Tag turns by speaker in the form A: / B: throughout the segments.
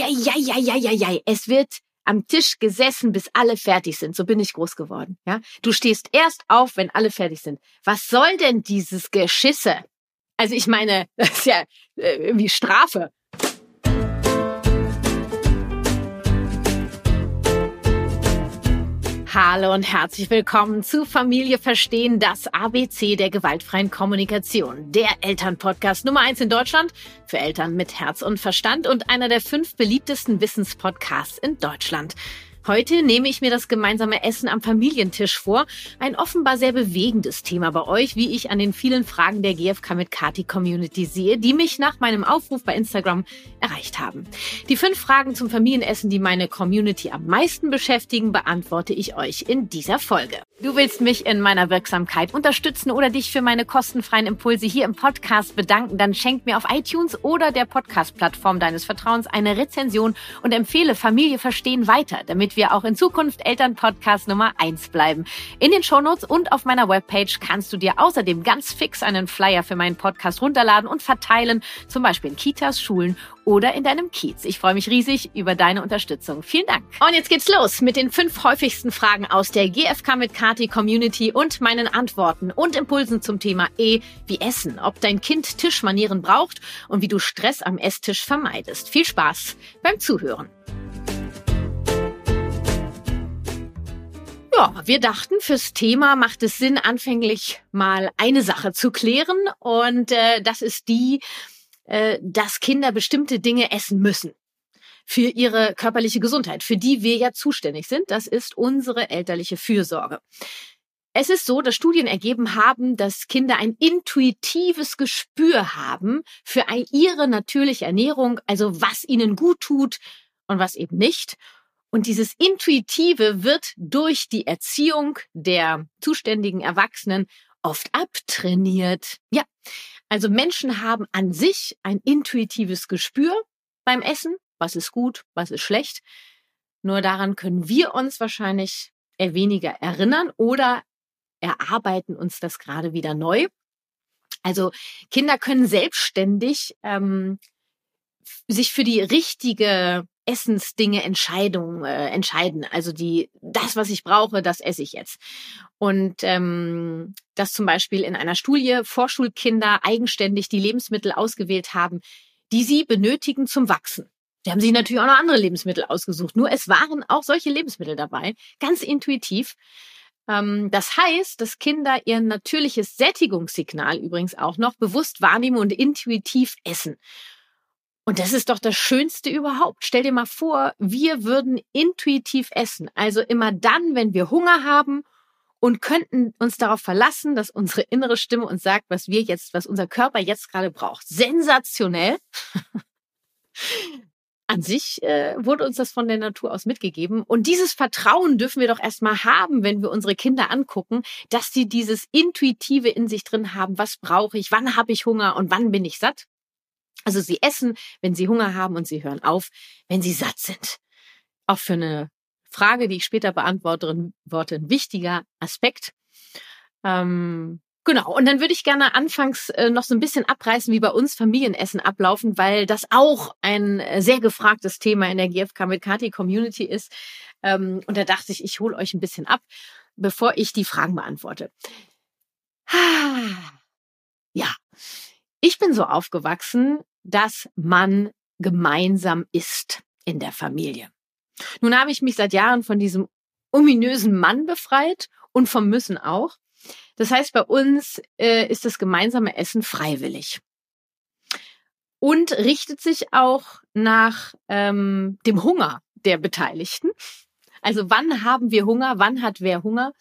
A: Eieieiei, es wird am Tisch gesessen, bis alle fertig sind. So bin ich groß geworden. Ja, du stehst erst auf, wenn alle fertig sind. Was soll denn dieses Geschisse? Also ich meine, das ist ja äh, wie Strafe. Hallo und herzlich willkommen zu Familie Verstehen, das ABC der gewaltfreien Kommunikation. Der Elternpodcast Nummer eins in Deutschland für Eltern mit Herz und Verstand und einer der fünf beliebtesten Wissenspodcasts in Deutschland. Heute nehme ich mir das gemeinsame Essen am Familientisch vor. Ein offenbar sehr bewegendes Thema bei euch, wie ich an den vielen Fragen der GFK mit Kati Community sehe, die mich nach meinem Aufruf bei Instagram erreicht haben. Die fünf Fragen zum Familienessen, die meine Community am meisten beschäftigen, beantworte ich euch in dieser Folge. Du willst mich in meiner Wirksamkeit unterstützen oder dich für meine kostenfreien Impulse hier im Podcast bedanken, dann schenk mir auf iTunes oder der Podcast-Plattform deines Vertrauens eine Rezension und empfehle Familie verstehen weiter, damit damit wir auch in Zukunft Elternpodcast Nummer eins bleiben. In den Shownotes und auf meiner Webpage kannst du dir außerdem ganz fix einen Flyer für meinen Podcast runterladen und verteilen, zum Beispiel in Kitas, Schulen oder in deinem Kiez. Ich freue mich riesig über deine Unterstützung. Vielen Dank. Und jetzt geht's los mit den fünf häufigsten Fragen aus der GFK mit Kati Community und meinen Antworten und Impulsen zum Thema E wie Essen, ob dein Kind Tischmanieren braucht und wie du Stress am Esstisch vermeidest. Viel Spaß beim Zuhören. Ja, wir dachten, fürs Thema macht es Sinn, anfänglich mal eine Sache zu klären. Und äh, das ist die, äh, dass Kinder bestimmte Dinge essen müssen für ihre körperliche Gesundheit, für die wir ja zuständig sind. Das ist unsere elterliche Fürsorge. Es ist so, dass Studien ergeben haben, dass Kinder ein intuitives Gespür haben für ihre natürliche Ernährung, also was ihnen gut tut und was eben nicht. Und dieses Intuitive wird durch die Erziehung der zuständigen Erwachsenen oft abtrainiert. Ja, also Menschen haben an sich ein intuitives Gespür beim Essen, was ist gut, was ist schlecht. Nur daran können wir uns wahrscheinlich eher weniger erinnern oder erarbeiten uns das gerade wieder neu. Also Kinder können selbstständig ähm, sich für die richtige Essensdinge Entscheidungen äh, entscheiden. Also die, das, was ich brauche, das esse ich jetzt. Und ähm, dass zum Beispiel in einer Studie Vorschulkinder eigenständig die Lebensmittel ausgewählt haben, die sie benötigen zum Wachsen. Sie haben sich natürlich auch noch andere Lebensmittel ausgesucht. Nur es waren auch solche Lebensmittel dabei, ganz intuitiv. Ähm, das heißt, dass Kinder ihr natürliches Sättigungssignal übrigens auch noch bewusst wahrnehmen und intuitiv essen. Und das ist doch das Schönste überhaupt. Stell dir mal vor, wir würden intuitiv essen. Also immer dann, wenn wir Hunger haben und könnten uns darauf verlassen, dass unsere innere Stimme uns sagt, was wir jetzt, was unser Körper jetzt gerade braucht. Sensationell. An sich äh, wurde uns das von der Natur aus mitgegeben. Und dieses Vertrauen dürfen wir doch erstmal haben, wenn wir unsere Kinder angucken, dass sie dieses Intuitive in sich drin haben. Was brauche ich? Wann habe ich Hunger? Und wann bin ich satt? Also sie essen, wenn sie Hunger haben und sie hören auf, wenn sie satt sind. Auch für eine Frage, die ich später beantworte, ein wichtiger Aspekt. Ähm, genau. Und dann würde ich gerne anfangs äh, noch so ein bisschen abreißen, wie bei uns Familienessen ablaufen, weil das auch ein äh, sehr gefragtes Thema in der GFK mit Kati Community ist. Ähm, und da dachte ich, ich hole euch ein bisschen ab, bevor ich die Fragen beantworte. Ja, ich bin so aufgewachsen, dass man gemeinsam isst in der Familie. Nun habe ich mich seit Jahren von diesem ominösen Mann befreit und vom Müssen auch. Das heißt, bei uns äh, ist das gemeinsame Essen freiwillig und richtet sich auch nach ähm, dem Hunger der Beteiligten. Also wann haben wir Hunger, wann hat wer Hunger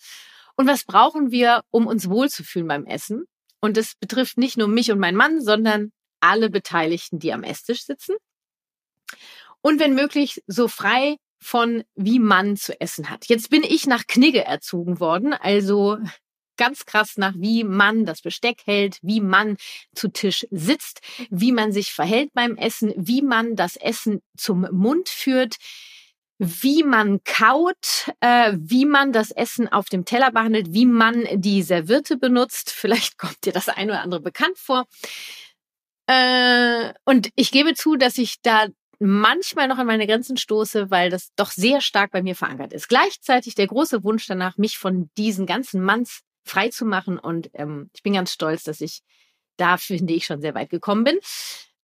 A: und was brauchen wir, um uns wohlzufühlen beim Essen? Und das betrifft nicht nur mich und meinen Mann, sondern alle Beteiligten, die am Esstisch sitzen. Und wenn möglich, so frei von wie man zu essen hat. Jetzt bin ich nach Knigge erzogen worden, also ganz krass nach wie man das Besteck hält, wie man zu Tisch sitzt, wie man sich verhält beim Essen, wie man das Essen zum Mund führt, wie man kaut, äh, wie man das Essen auf dem Teller behandelt, wie man die Serviette benutzt. Vielleicht kommt dir das eine oder andere bekannt vor. Äh, und ich gebe zu, dass ich da manchmal noch an meine Grenzen stoße, weil das doch sehr stark bei mir verankert ist. Gleichzeitig der große Wunsch danach, mich von diesen ganzen Manns frei zu machen. Und ähm, ich bin ganz stolz, dass ich da, finde ich, schon sehr weit gekommen bin.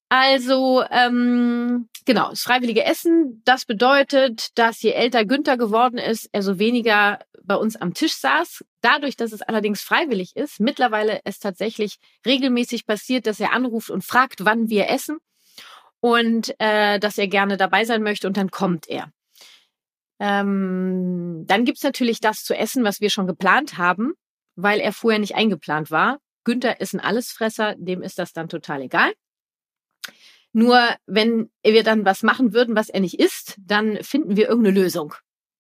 A: Also, ähm, genau, das freiwillige Essen, das bedeutet, dass je älter Günther geworden ist, er so weniger bei uns am Tisch saß. Dadurch, dass es allerdings freiwillig ist, mittlerweile es tatsächlich regelmäßig passiert, dass er anruft und fragt, wann wir essen und äh, dass er gerne dabei sein möchte und dann kommt er. Ähm, dann gibt's natürlich das zu essen, was wir schon geplant haben, weil er vorher nicht eingeplant war. Günther ist ein Allesfresser, dem ist das dann total egal. Nur wenn wir dann was machen würden, was er nicht isst, dann finden wir irgendeine Lösung.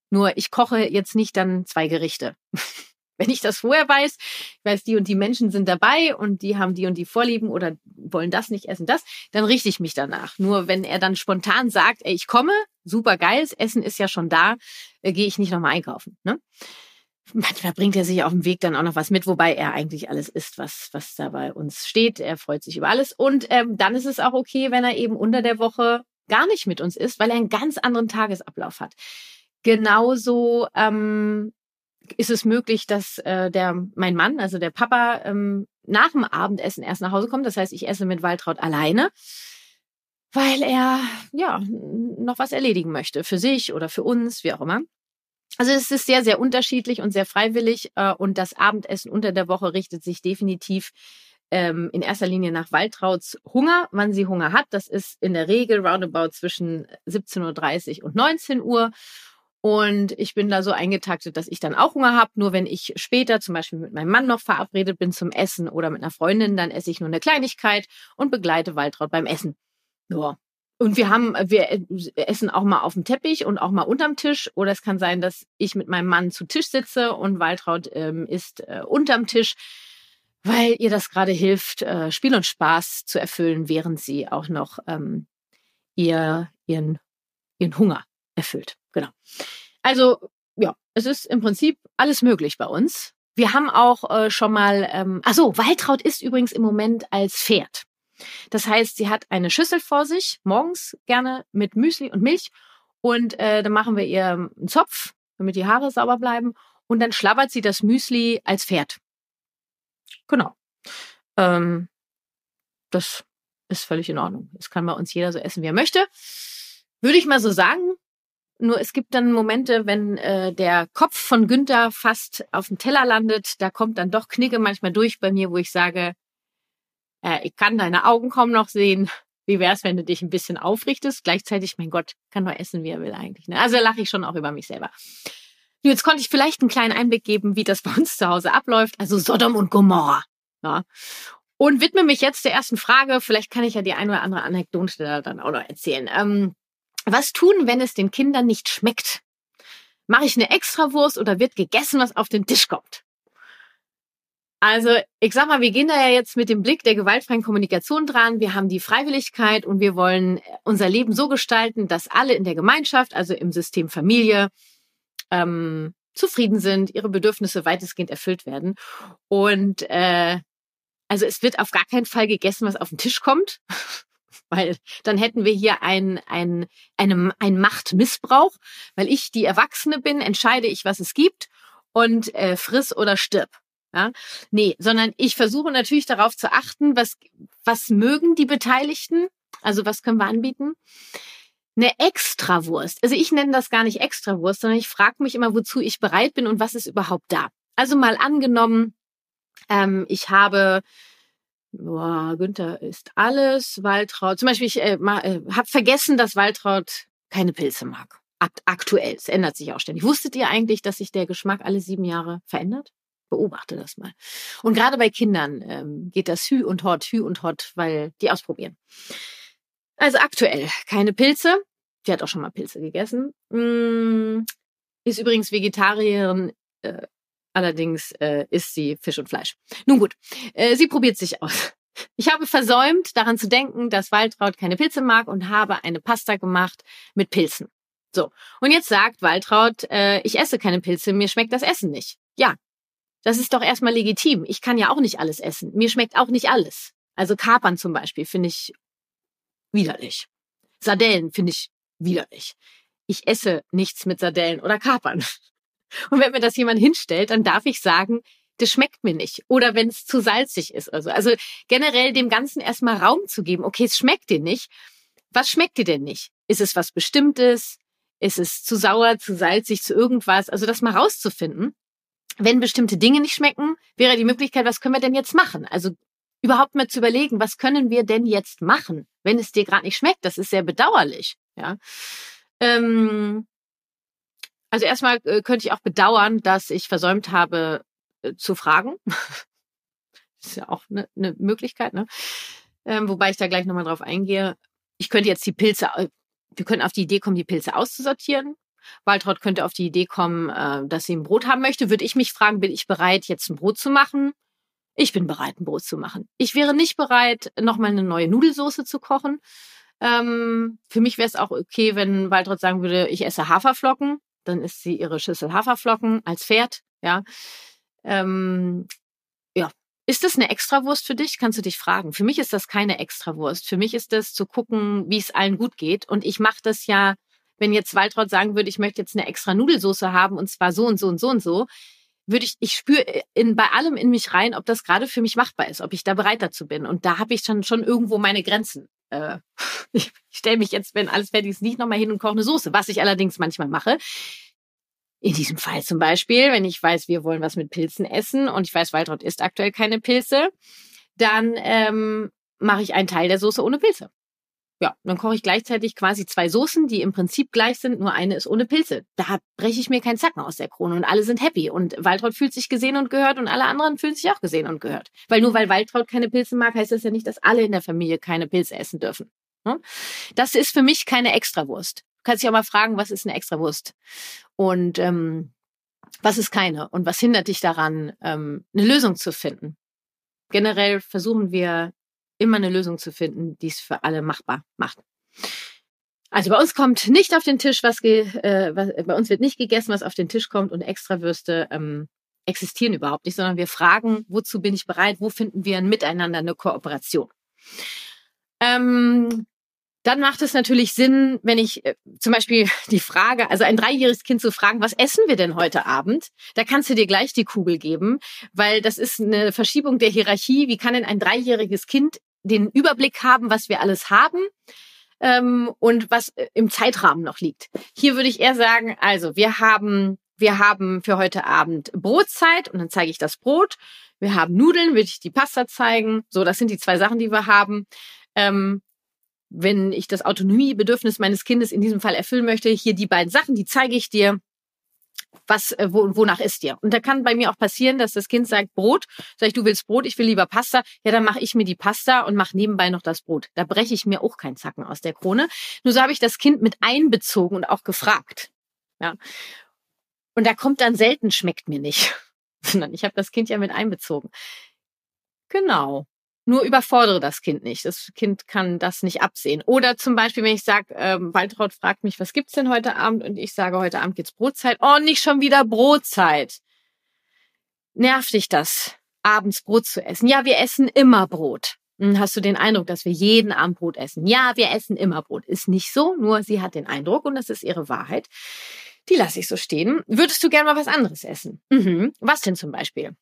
A: Nur ich koche jetzt nicht dann zwei Gerichte. wenn ich das vorher weiß, ich weiß, die und die Menschen sind dabei und die haben die und die Vorlieben oder wollen das nicht essen, das, dann richte ich mich danach. Nur wenn er dann spontan sagt, ey, ich komme, super geil, das Essen ist ja schon da, äh, gehe ich nicht nochmal einkaufen. Ne? Manchmal bringt er sich auf dem Weg dann auch noch was mit, wobei er eigentlich alles isst, was, was da bei uns steht. Er freut sich über alles. Und ähm, dann ist es auch okay, wenn er eben unter der Woche gar nicht mit uns ist, weil er einen ganz anderen Tagesablauf hat. Genauso ähm, ist es möglich, dass äh, der mein Mann, also der Papa, ähm, nach dem Abendessen erst nach Hause kommt. Das heißt, ich esse mit Waltraud alleine, weil er ja noch was erledigen möchte für sich oder für uns, wie auch immer. Also es ist sehr, sehr unterschiedlich und sehr freiwillig. Äh, und das Abendessen unter der Woche richtet sich definitiv ähm, in erster Linie nach Waltrauts Hunger, wann sie Hunger hat. Das ist in der Regel roundabout zwischen 17.30 Uhr und 19 Uhr. Und ich bin da so eingetaktet, dass ich dann auch Hunger habe. Nur wenn ich später zum Beispiel mit meinem Mann noch verabredet bin zum Essen oder mit einer Freundin, dann esse ich nur eine Kleinigkeit und begleite Waltraud beim Essen. Ja, und wir haben, wir essen auch mal auf dem Teppich und auch mal unterm Tisch. Oder es kann sein, dass ich mit meinem Mann zu Tisch sitze und Waltraud ähm, isst äh, unterm Tisch, weil ihr das gerade hilft, äh, Spiel und Spaß zu erfüllen, während sie auch noch ähm, ihr, ihren, ihren Hunger erfüllt. Genau. Also, ja, es ist im Prinzip alles möglich bei uns. Wir haben auch äh, schon mal, ähm, ach so, Waltraud ist übrigens im Moment als Pferd. Das heißt, sie hat eine Schüssel vor sich, morgens gerne mit Müsli und Milch. Und äh, dann machen wir ihr einen Zopf, damit die Haare sauber bleiben. Und dann schlabbert sie das Müsli als Pferd. Genau. Ähm, das ist völlig in Ordnung. Das kann bei uns jeder so essen, wie er möchte. Würde ich mal so sagen. Nur es gibt dann Momente, wenn äh, der Kopf von Günther fast auf dem Teller landet, da kommt dann doch Knicke manchmal durch bei mir, wo ich sage, äh, ich kann deine Augen kaum noch sehen. Wie wär's, wenn du dich ein bisschen aufrichtest? Gleichzeitig, mein Gott, kann nur essen, wie er will eigentlich. Ne? Also lache ich schon auch über mich selber. Jetzt konnte ich vielleicht einen kleinen Einblick geben, wie das bei uns zu Hause abläuft. Also Sodom und Gomorra. Ja. Und widme mich jetzt der ersten Frage. Vielleicht kann ich ja die eine oder andere Anekdote dann auch noch erzählen. Ähm, was tun, wenn es den Kindern nicht schmeckt? Mache ich eine Extrawurst oder wird gegessen, was auf den Tisch kommt? Also ich sag mal, wir gehen da ja jetzt mit dem Blick der gewaltfreien Kommunikation dran. Wir haben die Freiwilligkeit und wir wollen unser Leben so gestalten, dass alle in der Gemeinschaft, also im System Familie, ähm, zufrieden sind, ihre Bedürfnisse weitestgehend erfüllt werden. Und äh, also es wird auf gar keinen Fall gegessen, was auf den Tisch kommt, weil dann hätten wir hier ein, ein, eine, ein Machtmissbrauch, weil ich die Erwachsene bin, entscheide ich, was es gibt und äh, friss oder stirb. Ja? Nee, sondern ich versuche natürlich darauf zu achten, was, was mögen die Beteiligten? Also was können wir anbieten? Eine Extrawurst. Also ich nenne das gar nicht Extrawurst, sondern ich frage mich immer, wozu ich bereit bin und was ist überhaupt da. Also mal angenommen, ähm, ich habe boah, Günther ist alles, Waltraud. Zum Beispiel, ich äh, äh, habe vergessen, dass Waltraud keine Pilze mag. Aktuell. Es ändert sich auch ständig. Wusstet ihr eigentlich, dass sich der Geschmack alle sieben Jahre verändert? Beobachte das mal. Und gerade bei Kindern ähm, geht das Hü und Hot, Hü und Hot, weil die ausprobieren. Also aktuell keine Pilze. Die hat auch schon mal Pilze gegessen. Mm, ist übrigens Vegetarierin. Äh, allerdings äh, isst sie Fisch und Fleisch. Nun gut, äh, sie probiert sich aus. Ich habe versäumt, daran zu denken, dass Waltraud keine Pilze mag und habe eine Pasta gemacht mit Pilzen. So, und jetzt sagt Waltraud, äh, ich esse keine Pilze, mir schmeckt das Essen nicht. Ja, das ist doch erstmal legitim. Ich kann ja auch nicht alles essen. Mir schmeckt auch nicht alles. Also Kapern zum Beispiel finde ich widerlich. Sardellen finde ich widerlich. Ich esse nichts mit Sardellen oder Kapern. Und wenn mir das jemand hinstellt, dann darf ich sagen, das schmeckt mir nicht. Oder wenn es zu salzig ist. Also, also generell dem Ganzen erstmal Raum zu geben. Okay, es schmeckt dir nicht. Was schmeckt dir denn nicht? Ist es was Bestimmtes? Ist es zu sauer, zu salzig, zu irgendwas? Also das mal rauszufinden. Wenn bestimmte Dinge nicht schmecken, wäre die Möglichkeit, was können wir denn jetzt machen? Also überhaupt mal zu überlegen, was können wir denn jetzt machen, wenn es dir gerade nicht schmeckt? Das ist sehr bedauerlich. Ja. Ähm, also erstmal äh, könnte ich auch bedauern, dass ich versäumt habe äh, zu fragen. ist ja auch eine ne Möglichkeit, ne? Ähm, wobei ich da gleich nochmal drauf eingehe. Ich könnte jetzt die Pilze, wir könnten auf die Idee kommen, die Pilze auszusortieren. Waltraud könnte auf die Idee kommen, äh, dass sie ein Brot haben möchte. Würde ich mich fragen, bin ich bereit, jetzt ein Brot zu machen? Ich bin bereit, ein Brot zu machen. Ich wäre nicht bereit, nochmal eine neue Nudelsoße zu kochen. Ähm, für mich wäre es auch okay, wenn Waltraud sagen würde, ich esse Haferflocken. Dann isst sie ihre Schüssel Haferflocken als Pferd. Ja. Ähm, ja. Ist das eine Extrawurst für dich? Kannst du dich fragen. Für mich ist das keine Extrawurst. Für mich ist das zu gucken, wie es allen gut geht. Und ich mache das ja, wenn jetzt Waltraud sagen würde, ich möchte jetzt eine extra Nudelsoße haben und zwar so und so und so und so, würde ich, ich spüre in, bei allem in mich rein, ob das gerade für mich machbar ist, ob ich da bereit dazu bin. Und da habe ich schon, schon irgendwo meine Grenzen. Äh, ich stelle mich jetzt, wenn alles fertig ist, nicht nochmal hin und koche eine Soße, was ich allerdings manchmal mache. In diesem Fall zum Beispiel, wenn ich weiß, wir wollen was mit Pilzen essen und ich weiß, Waltraud isst aktuell keine Pilze, dann ähm, mache ich einen Teil der Soße ohne Pilze. Ja, dann koche ich gleichzeitig quasi zwei Soßen, die im Prinzip gleich sind, nur eine ist ohne Pilze. Da breche ich mir keinen Zacken aus der Krone und alle sind happy. Und Waltraud fühlt sich gesehen und gehört und alle anderen fühlen sich auch gesehen und gehört. Weil nur weil Waltraud keine Pilze mag, heißt das ja nicht, dass alle in der Familie keine Pilze essen dürfen. Ne? Das ist für mich keine Extrawurst. Du kannst dich auch mal fragen, was ist eine Extrawurst? Und ähm, was ist keine? Und was hindert dich daran, ähm, eine Lösung zu finden? Generell versuchen wir immer eine Lösung zu finden, die es für alle machbar macht. Also bei uns kommt nicht auf den Tisch, was, ge, äh, was bei uns wird nicht gegessen, was auf den Tisch kommt und Extrawürste ähm, existieren überhaupt nicht, sondern wir fragen, wozu bin ich bereit, wo finden wir ein Miteinander, eine Kooperation. Ähm, dann macht es natürlich Sinn, wenn ich äh, zum Beispiel die Frage, also ein dreijähriges Kind zu fragen, was essen wir denn heute Abend? Da kannst du dir gleich die Kugel geben, weil das ist eine Verschiebung der Hierarchie. Wie kann denn ein dreijähriges Kind den Überblick haben, was wir alles haben ähm, und was äh, im Zeitrahmen noch liegt. Hier würde ich eher sagen, also wir haben wir haben für heute Abend Brotzeit und dann zeige ich das Brot. Wir haben Nudeln, würde ich die Pasta zeigen. So, das sind die zwei Sachen, die wir haben. Ähm, wenn ich das Autonomiebedürfnis meines Kindes in diesem Fall erfüllen möchte, hier die beiden Sachen, die zeige ich dir was, äh, wo, wonach ist dir? Und da kann bei mir auch passieren, dass das Kind sagt, Brot, sag ich, du willst Brot, ich will lieber Pasta, ja, dann mache ich mir die Pasta und mache nebenbei noch das Brot. Da breche ich mir auch keinen Zacken aus der Krone. Nur so habe ich das Kind mit einbezogen und auch gefragt. Ja. Und da kommt dann selten, schmeckt mir nicht. Sondern ich habe das Kind ja mit einbezogen. Genau. Nur überfordere das Kind nicht. Das Kind kann das nicht absehen. Oder zum Beispiel, wenn ich sage, ähm, Waltraud fragt mich, was gibt's denn heute Abend? Und ich sage, heute Abend geht's Brotzeit. Oh, nicht schon wieder Brotzeit. Nervt dich das, abends Brot zu essen? Ja, wir essen immer Brot. Hm, hast du den Eindruck, dass wir jeden Abend Brot essen? Ja, wir essen immer Brot. Ist nicht so, nur sie hat den Eindruck und das ist ihre Wahrheit. Die lasse ich so stehen. Würdest du gerne mal was anderes essen? Mhm. Was denn zum Beispiel?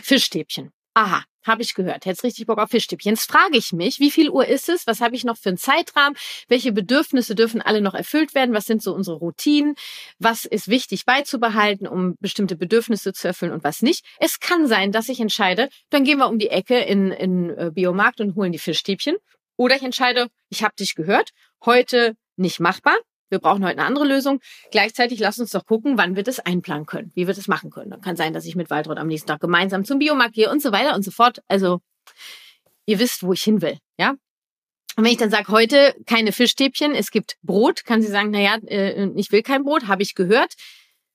A: Fischstäbchen. Aha, habe ich gehört. Jetzt richtig Bock auf Fischstäbchen. Jetzt frage ich mich, wie viel Uhr ist es? Was habe ich noch für einen Zeitrahmen? Welche Bedürfnisse dürfen alle noch erfüllt werden? Was sind so unsere Routinen? Was ist wichtig beizubehalten, um bestimmte Bedürfnisse zu erfüllen und was nicht? Es kann sein, dass ich entscheide, dann gehen wir um die Ecke in, in äh, Biomarkt und holen die Fischstäbchen. Oder ich entscheide, ich habe dich gehört, heute nicht machbar, wir brauchen heute eine andere Lösung. Gleichzeitig lass uns doch gucken, wann wir das einplanen können, wie wir das machen können. Dann kann sein, dass ich mit Waldraud am nächsten Tag gemeinsam zum Biomarkt gehe und so weiter und so fort. Also ihr wisst, wo ich hin will, ja? Und wenn ich dann sage, heute keine Fischstäbchen, es gibt Brot, kann sie sagen, naja, äh, ich will kein Brot, habe ich gehört.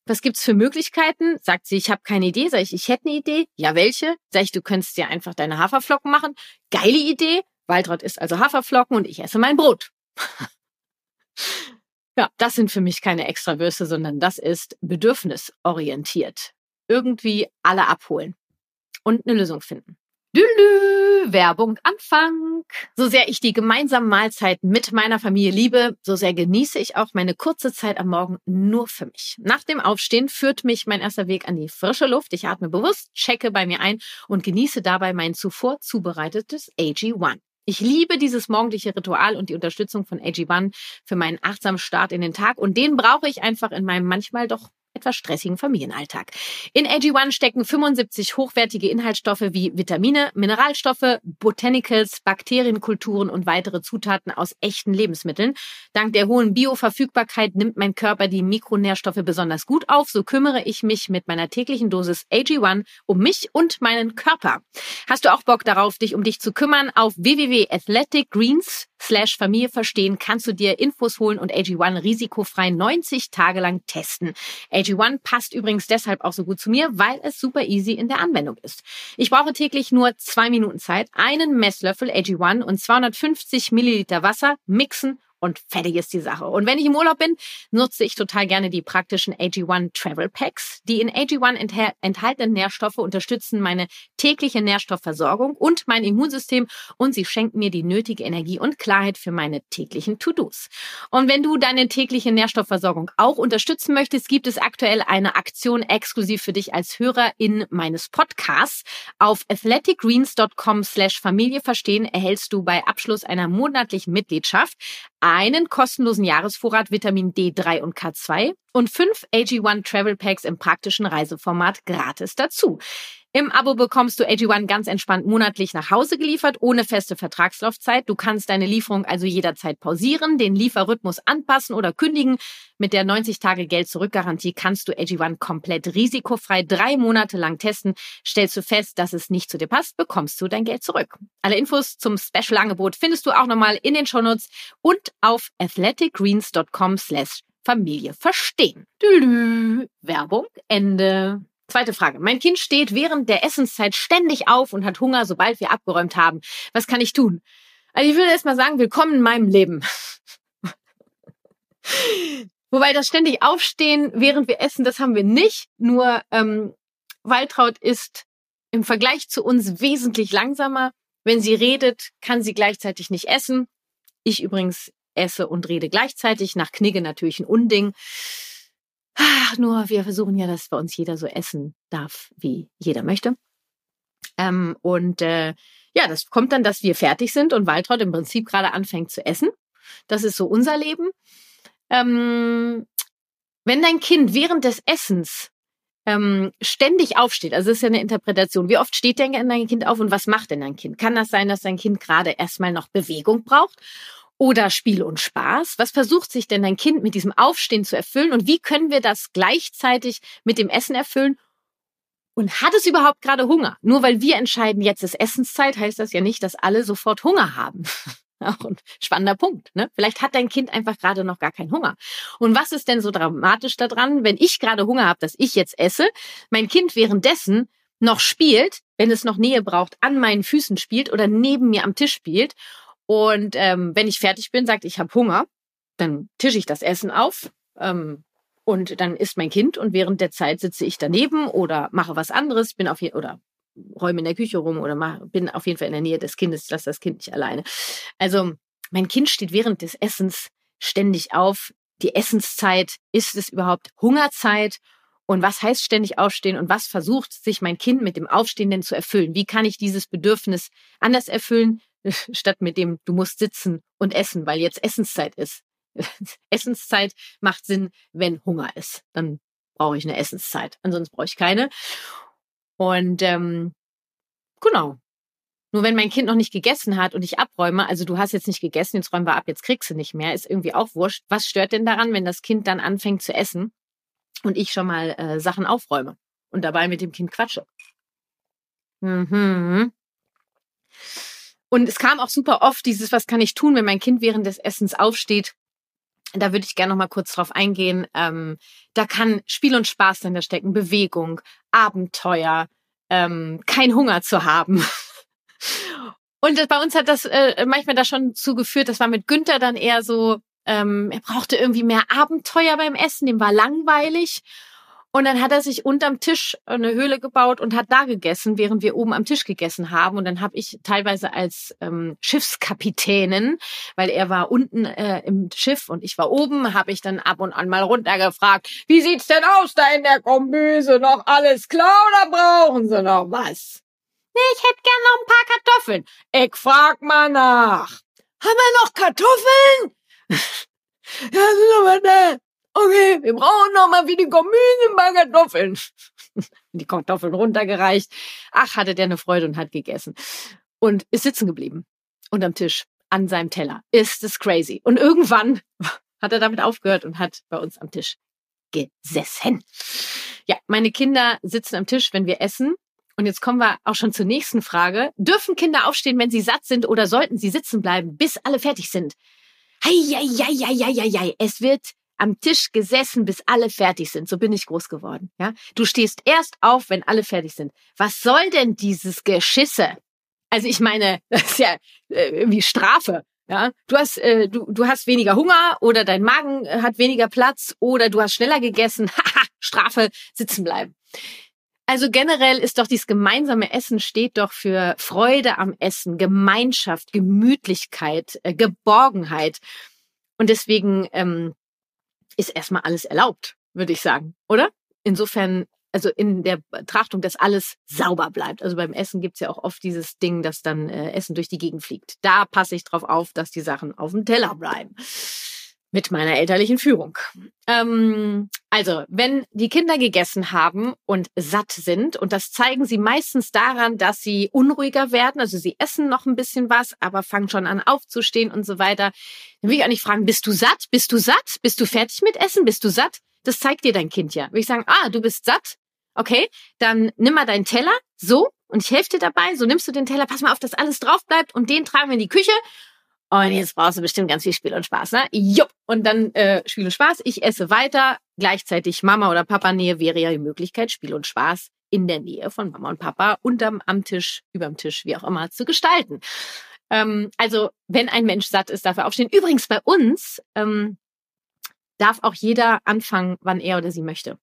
A: Was gibt's für Möglichkeiten? Sagt sie, ich habe keine Idee. Sag ich, ich hätte eine Idee. Ja, welche? Sag ich, du könntest dir einfach deine Haferflocken machen. Geile Idee. Waldraud isst also Haferflocken und ich esse mein Brot. Ja, das sind für mich keine Extrawürste, sondern das ist bedürfnisorientiert. Irgendwie alle abholen und eine Lösung finden. Dülü! Werbung Anfang. So sehr ich die gemeinsamen Mahlzeiten mit meiner Familie liebe, so sehr genieße ich auch meine kurze Zeit am Morgen nur für mich. Nach dem Aufstehen führt mich mein erster Weg an die frische Luft. Ich atme bewusst, checke bei mir ein und genieße dabei mein zuvor zubereitetes AG1. Ich liebe dieses morgendliche Ritual und die Unterstützung von AG1 für meinen achtsamen Start in den Tag. Und den brauche ich einfach in meinem manchmal doch etwas stressigen Familienalltag. In AG1 stecken 75 hochwertige Inhaltsstoffe wie Vitamine, Mineralstoffe, Botanicals, Bakterienkulturen und weitere Zutaten aus echten Lebensmitteln. Dank der hohen Bioverfügbarkeit nimmt mein Körper die Mikronährstoffe besonders gut auf. So kümmere ich mich mit meiner täglichen Dosis AG1 um mich und meinen Körper. Hast du auch Bock darauf, dich um dich zu kümmern? Auf www.athleticgreens slash Familie verstehen kannst du dir Infos holen und AG1 risikofrei 90 Tage lang testen. AG1 passt übrigens deshalb auch so gut zu mir, weil es super easy in der Anwendung ist. Ich brauche täglich nur zwei Minuten Zeit, einen Messlöffel AG1 und 250 Milliliter Wasser mixen und fertig ist die Sache. Und wenn ich im Urlaub bin, nutze ich total gerne die praktischen AG1 Travel Packs. Die in AG1 enthaltenen Nährstoffe unterstützen meine tägliche Nährstoffversorgung und mein Immunsystem und sie schenken mir die nötige Energie und Klarheit für meine täglichen To-Dos. Und wenn du deine tägliche Nährstoffversorgung auch unterstützen möchtest, gibt es aktuell eine Aktion exklusiv für dich als Hörer in meines Podcasts. Auf athleticgreens.com slash Familie verstehen erhältst du bei Abschluss einer monatlichen Mitgliedschaft einen kostenlosen Jahresvorrat Vitamin D3 und K2 und fünf AG1 Travel Packs im praktischen Reiseformat gratis dazu. Im Abo bekommst du AG1 ganz entspannt monatlich nach Hause geliefert, ohne feste Vertragslaufzeit. Du kannst deine Lieferung also jederzeit pausieren, den Lieferrhythmus anpassen oder kündigen. Mit der 90-Tage-Geld-Zurück-Garantie kannst du AG1 komplett risikofrei drei Monate lang testen. Stellst du fest, dass es nicht zu dir passt, bekommst du dein Geld zurück. Alle Infos zum Special-Angebot findest du auch nochmal in den Shownotes und auf athleticgreens.com slash Familie verstehen. Werbung Ende. Zweite Frage. Mein Kind steht während der Essenszeit ständig auf und hat Hunger, sobald wir abgeräumt haben. Was kann ich tun? Also ich würde erst mal sagen, willkommen in meinem Leben. Wobei das ständig Aufstehen, während wir essen, das haben wir nicht. Nur ähm, Waltraud ist im Vergleich zu uns wesentlich langsamer. Wenn sie redet, kann sie gleichzeitig nicht essen. Ich übrigens esse und rede gleichzeitig. Nach Knigge natürlich ein Unding. Ach, nur wir versuchen ja, dass bei uns jeder so essen darf, wie jeder möchte. Ähm, und äh, ja, das kommt dann, dass wir fertig sind und Waltraud im Prinzip gerade anfängt zu essen. Das ist so unser Leben. Ähm, wenn dein Kind während des Essens ähm, ständig aufsteht, also das ist ja eine Interpretation, wie oft steht denn dein Kind auf und was macht denn dein Kind? Kann das sein, dass dein Kind gerade erstmal noch Bewegung braucht? Oder Spiel und Spaß? Was versucht sich denn dein Kind mit diesem Aufstehen zu erfüllen und wie können wir das gleichzeitig mit dem Essen erfüllen? Und hat es überhaupt gerade Hunger? Nur weil wir entscheiden, jetzt ist Essenszeit, heißt das ja nicht, dass alle sofort Hunger haben. Auch ein spannender Punkt. Ne? Vielleicht hat dein Kind einfach gerade noch gar keinen Hunger. Und was ist denn so dramatisch daran, wenn ich gerade Hunger habe, dass ich jetzt esse, mein Kind währenddessen noch spielt, wenn es noch Nähe braucht, an meinen Füßen spielt oder neben mir am Tisch spielt und ähm, wenn ich fertig bin, sagt, ich habe Hunger, dann tische ich das Essen auf ähm, und dann isst mein Kind und während der Zeit sitze ich daneben oder mache was anderes, bin auf oder räume in der Küche rum oder mach, bin auf jeden Fall in der Nähe des Kindes, lasse das Kind nicht alleine. Also mein Kind steht während des Essens ständig auf. Die Essenszeit, ist es überhaupt Hungerzeit? Und was heißt ständig aufstehen und was versucht sich mein Kind mit dem Aufstehen denn zu erfüllen? Wie kann ich dieses Bedürfnis anders erfüllen? statt mit dem, du musst sitzen und essen, weil jetzt Essenszeit ist. Essenszeit macht Sinn, wenn Hunger ist. Dann brauche ich eine Essenszeit. Ansonsten brauche ich keine. Und ähm, genau. Nur wenn mein Kind noch nicht gegessen hat und ich abräume, also du hast jetzt nicht gegessen, jetzt räumen wir ab, jetzt kriegst du nicht mehr, ist irgendwie auch wurscht. Was stört denn daran, wenn das Kind dann anfängt zu essen und ich schon mal äh, Sachen aufräume und dabei mit dem Kind quatsche? Mhm. Und es kam auch super oft dieses, was kann ich tun, wenn mein Kind während des Essens aufsteht? Da würde ich gerne noch mal kurz drauf eingehen. Ähm, da kann Spiel und Spaß dahinter stecken, Bewegung, Abenteuer, ähm, kein Hunger zu haben. Und bei uns hat das äh, manchmal da schon zugeführt, das war mit Günther dann eher so, ähm, er brauchte irgendwie mehr Abenteuer beim Essen, dem war langweilig. Und dann hat er sich unterm Tisch eine Höhle gebaut und hat da gegessen, während wir oben am Tisch gegessen haben. Und dann habe ich teilweise als ähm, Schiffskapitänin, weil er war unten äh, im Schiff und ich war oben, habe ich dann ab und an mal runtergefragt, wie sieht's denn aus da in der Kombüse? Noch alles klar oder brauchen Sie noch was? Nee, ich hätte gern noch ein paar Kartoffeln. Ich frag mal nach. Haben wir noch Kartoffeln? ja, sind aber da okay, wir brauchen noch mal wie die Gemüse paar Kartoffeln. die Kartoffeln runtergereicht. Ach, hatte der eine Freude und hat gegessen. Und ist sitzen geblieben. Unterm Tisch. An seinem Teller. Ist es crazy. Und irgendwann hat er damit aufgehört und hat bei uns am Tisch gesessen. Ja, meine Kinder sitzen am Tisch, wenn wir essen. Und jetzt kommen wir auch schon zur nächsten Frage. Dürfen Kinder aufstehen, wenn sie satt sind oder sollten sie sitzen bleiben, bis alle fertig sind? Hei, hei, hei, hei, hei, hei. Es wird am Tisch gesessen, bis alle fertig sind. So bin ich groß geworden. Ja, du stehst erst auf, wenn alle fertig sind. Was soll denn dieses Geschisse? Also ich meine, das ist ja äh, irgendwie Strafe. Ja, du hast äh, du du hast weniger Hunger oder dein Magen äh, hat weniger Platz oder du hast schneller gegessen. Strafe, sitzen bleiben. Also generell ist doch dieses gemeinsame Essen steht doch für Freude am Essen, Gemeinschaft, Gemütlichkeit, äh, Geborgenheit. Und deswegen ähm, ist erstmal alles erlaubt, würde ich sagen, oder? Insofern, also in der Betrachtung, dass alles sauber bleibt. Also beim Essen gibt's ja auch oft dieses Ding, dass dann äh, Essen durch die Gegend fliegt. Da passe ich drauf auf, dass die Sachen auf dem Teller bleiben mit meiner elterlichen Führung. Ähm, also, wenn die Kinder gegessen haben und satt sind, und das zeigen sie meistens daran, dass sie unruhiger werden, also sie essen noch ein bisschen was, aber fangen schon an aufzustehen und so weiter, dann will ich auch nicht fragen, bist du satt? Bist du satt? Bist du fertig mit Essen? Bist du satt? Das zeigt dir dein Kind ja. Will ich sagen, ah, du bist satt? Okay, dann nimm mal deinen Teller, so, und ich helfe dir dabei, so nimmst du den Teller, pass mal auf, dass alles drauf bleibt und den tragen wir in die Küche und jetzt brauchst du bestimmt ganz viel Spiel und Spaß, ne? Jupp. Und dann äh, Spiel und Spaß. Ich esse weiter. Gleichzeitig Mama oder Papa Nähe wäre ja die Möglichkeit, Spiel und Spaß in der Nähe von Mama und Papa unterm am Tisch, überm Tisch, wie auch immer, zu gestalten. Ähm, also wenn ein Mensch satt ist, darf er aufstehen. Übrigens bei uns ähm, darf auch jeder anfangen, wann er oder sie möchte.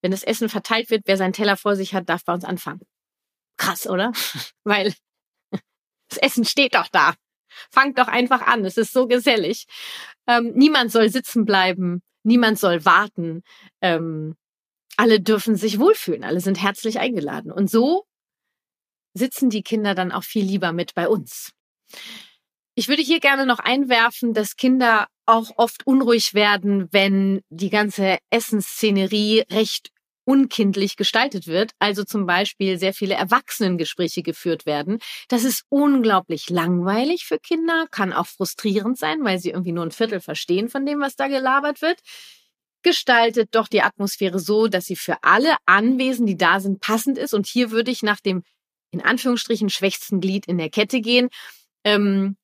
A: Wenn das Essen verteilt wird, wer seinen Teller vor sich hat, darf bei uns anfangen. Krass, oder? Weil das Essen steht doch da. Fangt doch einfach an. Es ist so gesellig. Ähm, niemand soll sitzen bleiben. Niemand soll warten. Ähm, alle dürfen sich wohlfühlen. Alle sind herzlich eingeladen. Und so sitzen die Kinder dann auch viel lieber mit bei uns. Ich würde hier gerne noch einwerfen, dass Kinder auch oft unruhig werden, wenn die ganze Essensszenerie recht unkindlich gestaltet wird, also zum Beispiel sehr viele Erwachsenengespräche geführt werden. Das ist unglaublich langweilig für Kinder, kann auch frustrierend sein, weil sie irgendwie nur ein Viertel verstehen von dem, was da gelabert wird. Gestaltet doch die Atmosphäre so, dass sie für alle Anwesen, die da sind, passend ist. Und hier würde ich nach dem in Anführungsstrichen schwächsten Glied in der Kette gehen. Ähm,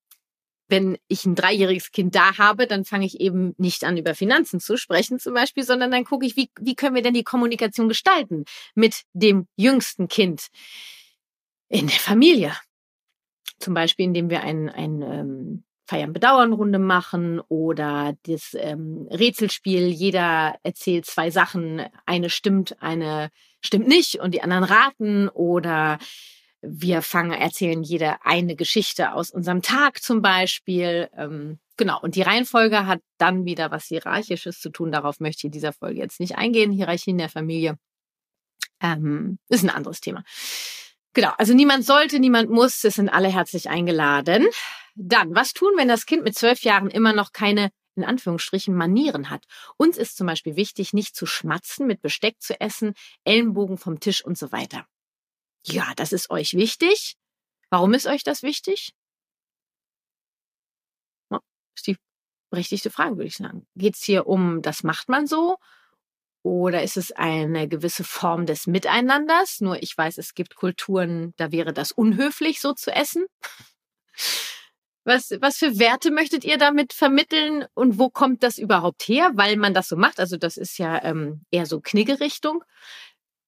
A: wenn ich ein dreijähriges Kind da habe, dann fange ich eben nicht an, über Finanzen zu sprechen zum Beispiel, sondern dann gucke ich, wie, wie können wir denn die Kommunikation gestalten mit dem jüngsten Kind in der Familie. Zum Beispiel, indem wir ein, ein ähm, Feiern Bedauern Runde machen oder das ähm, Rätselspiel, jeder erzählt zwei Sachen, eine stimmt, eine stimmt nicht und die anderen raten oder wir fangen, erzählen jede eine Geschichte aus unserem Tag zum Beispiel. Ähm, genau. Und die Reihenfolge hat dann wieder was Hierarchisches zu tun. Darauf möchte ich in dieser Folge jetzt nicht eingehen. Hierarchie in der Familie ähm, ist ein anderes Thema. Genau. Also niemand sollte, niemand muss. Es sind alle herzlich eingeladen. Dann, was tun, wenn das Kind mit zwölf Jahren immer noch keine in Anführungsstrichen Manieren hat. Uns ist zum Beispiel wichtig, nicht zu schmatzen, mit Besteck zu essen, Ellenbogen vom Tisch und so weiter. Ja, das ist euch wichtig. Warum ist euch das wichtig? Ja, ist die berechtigte Frage, würde ich sagen. Geht es hier um, das macht man so? Oder ist es eine gewisse Form des Miteinanders? Nur ich weiß, es gibt Kulturen, da wäre das unhöflich, so zu essen. Was, was für Werte möchtet ihr damit vermitteln und wo kommt das überhaupt her, weil man das so macht? Also das ist ja ähm, eher so Kniggerichtung.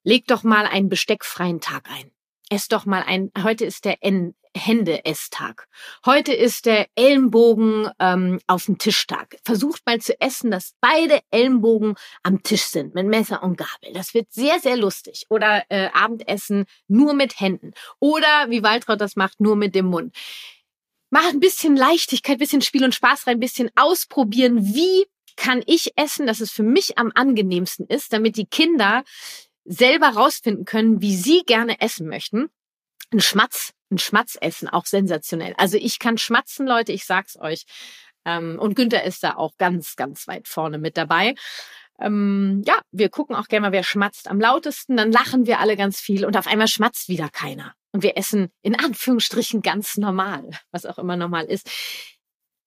A: Leg doch mal einen besteckfreien Tag ein. Ess doch mal ein, heute ist der N, Hände-Esstag. Heute ist der Ellenbogen ähm, auf dem Tischtag. Versucht mal zu essen, dass beide Ellenbogen am Tisch sind mit Messer und Gabel. Das wird sehr, sehr lustig. Oder äh, Abendessen nur mit Händen. Oder wie Waltraud das macht, nur mit dem Mund. Mach ein bisschen Leichtigkeit, bisschen Spiel und Spaß rein, ein bisschen ausprobieren. Wie kann ich essen, dass es für mich am angenehmsten ist, damit die Kinder selber rausfinden können, wie sie gerne essen möchten. Ein Schmatz, ein Schmatzessen, auch sensationell. Also ich kann schmatzen, Leute, ich sag's euch. Ähm, und Günther ist da auch ganz, ganz weit vorne mit dabei. Ähm, ja, wir gucken auch gerne mal, wer schmatzt am lautesten. Dann lachen wir alle ganz viel und auf einmal schmatzt wieder keiner. Und wir essen in Anführungsstrichen ganz normal, was auch immer normal ist.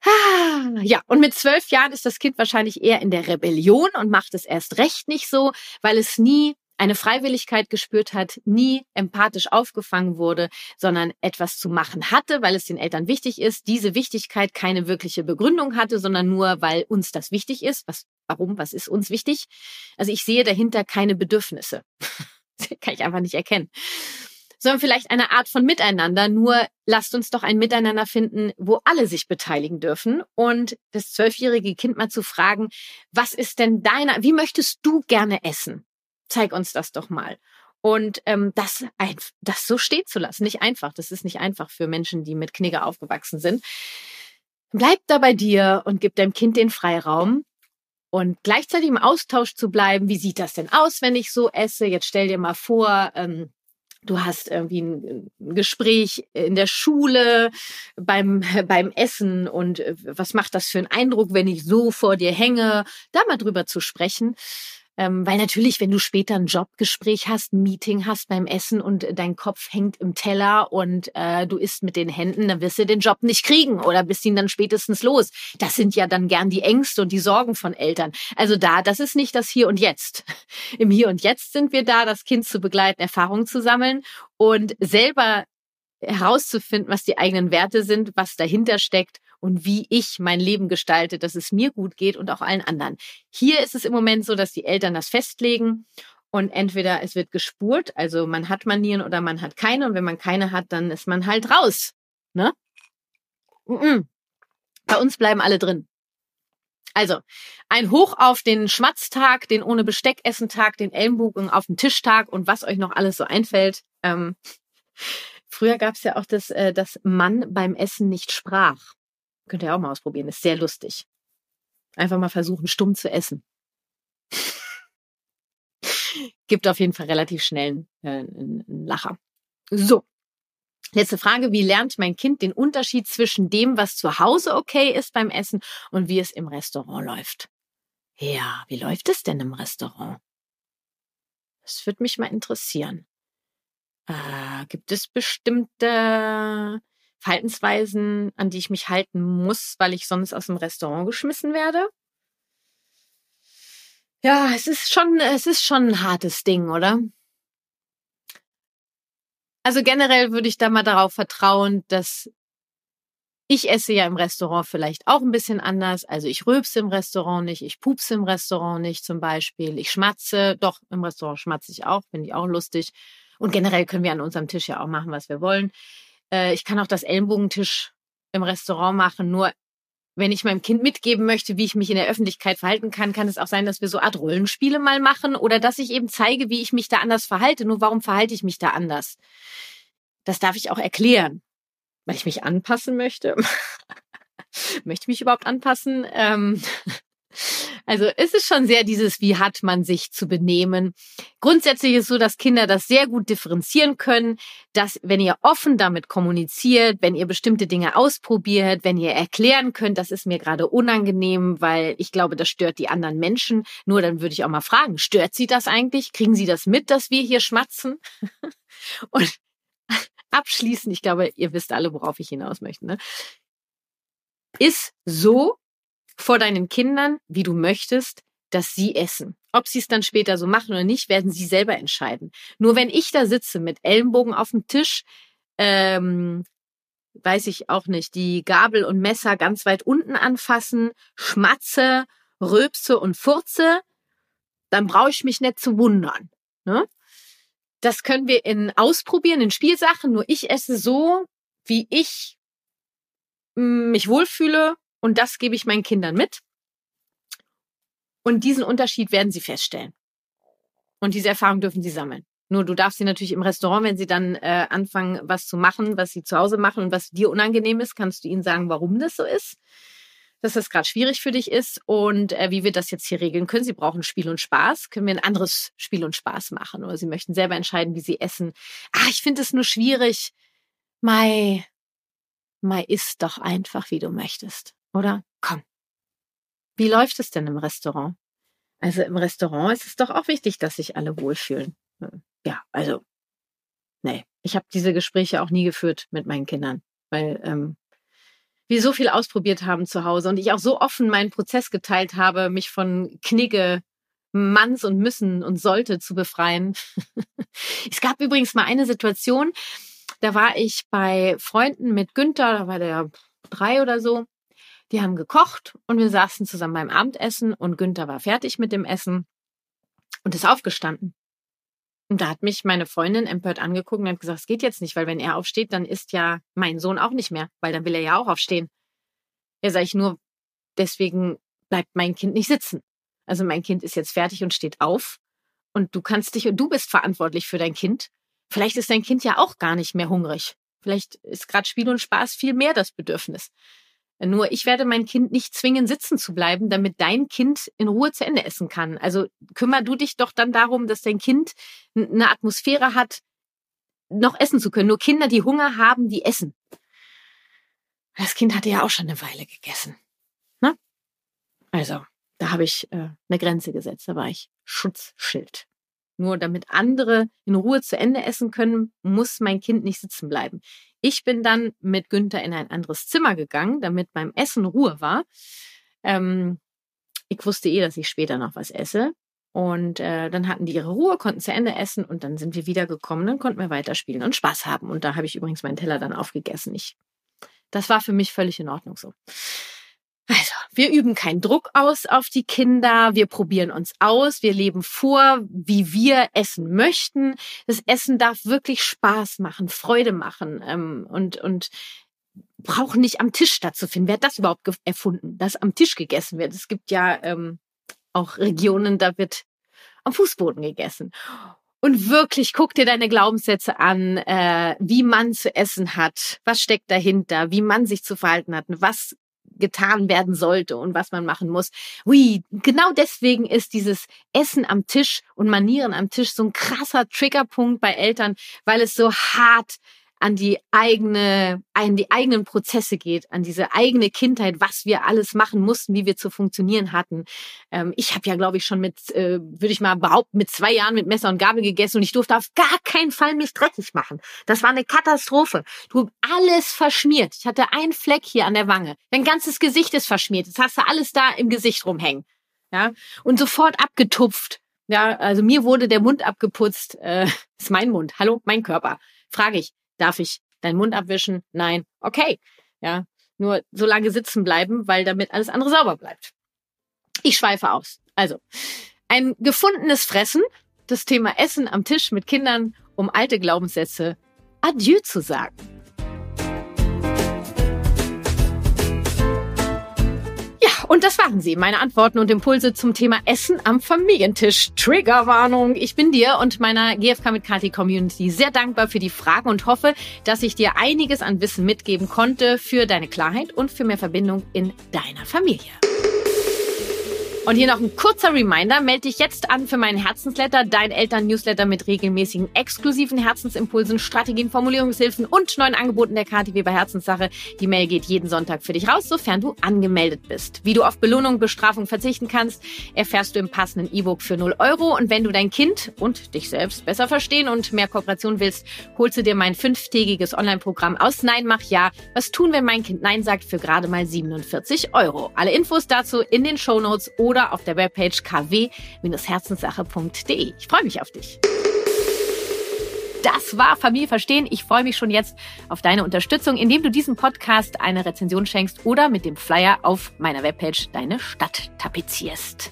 A: Ah, ja, und mit zwölf Jahren ist das Kind wahrscheinlich eher in der Rebellion und macht es erst recht nicht so, weil es nie eine Freiwilligkeit gespürt hat, nie empathisch aufgefangen wurde, sondern etwas zu machen hatte, weil es den Eltern wichtig ist, diese Wichtigkeit keine wirkliche Begründung hatte, sondern nur, weil uns das wichtig ist. Was, warum? Was ist uns wichtig? Also ich sehe dahinter keine Bedürfnisse. kann ich einfach nicht erkennen. Sondern vielleicht eine Art von Miteinander. Nur lasst uns doch ein Miteinander finden, wo alle sich beteiligen dürfen und das zwölfjährige Kind mal zu fragen, was ist denn deiner, wie möchtest du gerne essen? Zeig uns das doch mal. Und ähm, das, das so stehen zu lassen, nicht einfach. Das ist nicht einfach für Menschen, die mit Knigge aufgewachsen sind. Bleib da bei dir und gib deinem Kind den Freiraum. Und gleichzeitig im Austausch zu bleiben, wie sieht das denn aus, wenn ich so esse? Jetzt stell dir mal vor, ähm, du hast irgendwie ein Gespräch in der Schule beim, beim Essen und äh, was macht das für einen Eindruck, wenn ich so vor dir hänge, da mal drüber zu sprechen. Ähm, weil natürlich, wenn du später ein Jobgespräch hast, ein Meeting hast beim Essen und dein Kopf hängt im Teller und äh, du isst mit den Händen, dann wirst du den Job nicht kriegen oder bist ihn dann spätestens los. Das sind ja dann gern die Ängste und die Sorgen von Eltern. Also da, das ist nicht das Hier und Jetzt. Im Hier und Jetzt sind wir da, das Kind zu begleiten, Erfahrungen zu sammeln und selber herauszufinden, was die eigenen Werte sind, was dahinter steckt und wie ich mein Leben gestalte, dass es mir gut geht und auch allen anderen. Hier ist es im Moment so, dass die Eltern das festlegen und entweder es wird gespurt, also man hat Manieren oder man hat keine und wenn man keine hat, dann ist man halt raus. Ne? Bei uns bleiben alle drin. Also, ein Hoch auf den Schmatztag, den ohne Besteck essen Tag, den Ellenbogen auf den Tischtag und was euch noch alles so einfällt. Ähm, früher gab es ja auch das, äh, dass Mann beim Essen nicht sprach. Könnt ihr auch mal ausprobieren. Ist sehr lustig. Einfach mal versuchen, stumm zu essen. Gibt auf jeden Fall relativ schnell äh, einen, einen Lacher. So. Letzte Frage. Wie lernt mein Kind den Unterschied zwischen dem, was zu Hause okay ist beim Essen und wie es im Restaurant läuft? Ja, wie läuft es denn im Restaurant? Das würde mich mal interessieren. Äh, gibt es bestimmte Verhaltensweisen, an die ich mich halten muss, weil ich sonst aus dem Restaurant geschmissen werde. Ja, es ist schon, es ist schon ein hartes Ding, oder? Also generell würde ich da mal darauf vertrauen, dass ich esse ja im Restaurant vielleicht auch ein bisschen anders. Also ich rülpse im Restaurant nicht, ich pupse im Restaurant nicht zum Beispiel. Ich schmatze, doch im Restaurant schmatze ich auch, finde ich auch lustig. Und generell können wir an unserem Tisch ja auch machen, was wir wollen. Äh, ich kann auch das Ellenbogentisch im Restaurant machen. Nur wenn ich meinem Kind mitgeben möchte, wie ich mich in der Öffentlichkeit verhalten kann, kann es auch sein, dass wir so Art Rollenspiele mal machen oder dass ich eben zeige, wie ich mich da anders verhalte. Nur warum verhalte ich mich da anders? Das darf ich auch erklären, weil ich mich anpassen möchte. möchte ich mich überhaupt anpassen? Ähm also es ist schon sehr dieses, wie hat man sich zu benehmen. Grundsätzlich ist so, dass Kinder das sehr gut differenzieren können, dass wenn ihr offen damit kommuniziert, wenn ihr bestimmte Dinge ausprobiert, wenn ihr erklären könnt, das ist mir gerade unangenehm, weil ich glaube, das stört die anderen Menschen. Nur dann würde ich auch mal fragen, stört sie das eigentlich? Kriegen sie das mit, dass wir hier schmatzen? Und abschließend, ich glaube, ihr wisst alle, worauf ich hinaus möchte, ne? ist so, vor deinen Kindern, wie du möchtest, dass sie essen. Ob sie es dann später so machen oder nicht, werden sie selber entscheiden. Nur wenn ich da sitze mit Ellenbogen auf dem Tisch, ähm, weiß ich auch nicht, die Gabel und Messer ganz weit unten anfassen, schmatze, röpse und furze, dann brauche ich mich nicht zu wundern. Ne? Das können wir in ausprobieren, in Spielsachen. Nur ich esse so, wie ich mm, mich wohlfühle und das gebe ich meinen Kindern mit. Und diesen Unterschied werden sie feststellen. Und diese Erfahrung dürfen sie sammeln. Nur du darfst sie natürlich im Restaurant, wenn sie dann äh, anfangen, was zu machen, was sie zu Hause machen und was dir unangenehm ist, kannst du ihnen sagen, warum das so ist dass das gerade schwierig für dich ist und äh, wie wir das jetzt hier regeln können. Sie brauchen Spiel und Spaß. Können wir ein anderes Spiel und Spaß machen? Oder sie möchten selber entscheiden, wie sie essen. Ah, ich finde es nur schwierig. Mai, Mai isst doch einfach, wie du möchtest. Oder? Komm. Wie läuft es denn im Restaurant? Also im Restaurant ist es doch auch wichtig, dass sich alle wohlfühlen. Hm, ja, also, nee, ich habe diese Gespräche auch nie geführt mit meinen Kindern, weil ähm, wir so viel ausprobiert haben zu Hause und ich auch so offen meinen Prozess geteilt habe, mich von Knigge, Manns und Müssen und Sollte zu befreien. es gab übrigens mal eine Situation, da war ich bei Freunden mit Günther, da war der drei oder so. Die haben gekocht und wir saßen zusammen beim Abendessen und Günther war fertig mit dem Essen und ist aufgestanden. Und da hat mich meine Freundin empört angeguckt und hat gesagt, es geht jetzt nicht, weil wenn er aufsteht, dann ist ja mein Sohn auch nicht mehr, weil dann will er ja auch aufstehen. Ja, sage ich nur, deswegen bleibt mein Kind nicht sitzen. Also mein Kind ist jetzt fertig und steht auf und du kannst dich und du bist verantwortlich für dein Kind. Vielleicht ist dein Kind ja auch gar nicht mehr hungrig. Vielleicht ist gerade Spiel und Spaß viel mehr das Bedürfnis. Nur ich werde mein Kind nicht zwingen, sitzen zu bleiben, damit dein Kind in Ruhe zu Ende essen kann. Also kümmer du dich doch dann darum, dass dein Kind eine Atmosphäre hat, noch essen zu können. Nur Kinder, die Hunger haben, die essen. Das Kind hatte ja auch schon eine Weile gegessen. Ne? Also, da habe ich äh, eine Grenze gesetzt. Da war ich Schutzschild. Nur damit andere in Ruhe zu Ende essen können, muss mein Kind nicht sitzen bleiben. Ich bin dann mit Günther in ein anderes Zimmer gegangen, damit beim Essen Ruhe war. Ähm, ich wusste eh, dass ich später noch was esse. Und äh, dann hatten die ihre Ruhe, konnten zu Ende essen und dann sind wir wiedergekommen. Dann konnten wir weiterspielen und Spaß haben. Und da habe ich übrigens meinen Teller dann aufgegessen. Ich, das war für mich völlig in Ordnung so. Also, wir üben keinen Druck aus auf die Kinder, wir probieren uns aus, wir leben vor, wie wir essen möchten. Das Essen darf wirklich Spaß machen, Freude machen ähm, und, und braucht nicht am Tisch stattzufinden. Wer hat das überhaupt erfunden, dass am Tisch gegessen wird? Es gibt ja ähm, auch Regionen, da wird am Fußboden gegessen. Und wirklich, guck dir deine Glaubenssätze an, äh, wie man zu essen hat, was steckt dahinter, wie man sich zu verhalten hat, was getan werden sollte und was man machen muss. Ui, genau deswegen ist dieses Essen am Tisch und Manieren am Tisch so ein krasser Triggerpunkt bei Eltern, weil es so hart an die eigene, an die eigenen Prozesse geht, an diese eigene Kindheit, was wir alles machen mussten, wie wir zu funktionieren hatten. Ähm, ich habe ja, glaube ich, schon mit, äh, würde ich mal behaupten, mit zwei Jahren mit Messer und Gabel gegessen und ich durfte auf gar keinen Fall mich dreckig machen. Das war eine Katastrophe. Du alles verschmiert. Ich hatte einen Fleck hier an der Wange. Dein ganzes Gesicht ist verschmiert. Jetzt hast du alles da im Gesicht rumhängen. Ja, und sofort abgetupft. Ja, also mir wurde der Mund abgeputzt. Äh, ist mein Mund. Hallo, mein Körper. Frage ich, Darf ich deinen Mund abwischen? Nein. Okay. Ja. Nur so lange sitzen bleiben, weil damit alles andere sauber bleibt. Ich schweife aus. Also, ein gefundenes Fressen, das Thema Essen am Tisch mit Kindern, um alte Glaubenssätze Adieu zu sagen. Und das waren sie, meine Antworten und Impulse zum Thema Essen am Familientisch. Triggerwarnung. Ich bin dir und meiner GFK mit Kati Community sehr dankbar für die Fragen und hoffe, dass ich dir einiges an Wissen mitgeben konnte für deine Klarheit und für mehr Verbindung in deiner Familie. Und hier noch ein kurzer Reminder. Melde dich jetzt an für meinen Herzensletter, dein Eltern-Newsletter mit regelmäßigen exklusiven Herzensimpulsen, Strategien, Formulierungshilfen und neuen Angeboten der KTW bei Herzenssache. Die Mail geht jeden Sonntag für dich raus, sofern du angemeldet bist. Wie du auf Belohnung, Bestrafung verzichten kannst, erfährst du im passenden E-Book für 0 Euro. Und wenn du dein Kind und dich selbst besser verstehen und mehr Kooperation willst, holst du dir mein fünftägiges Online-Programm aus Nein, mach ja. Was tun, wenn mein Kind Nein sagt, für gerade mal 47 Euro. Alle Infos dazu in den Show Notes oder oder auf der Webpage kw-herzenssache.de. Ich freue mich auf dich. Das war Familie verstehen. Ich freue mich schon jetzt auf deine Unterstützung, indem du diesem Podcast eine Rezension schenkst oder mit dem Flyer auf meiner Webpage deine Stadt tapezierst.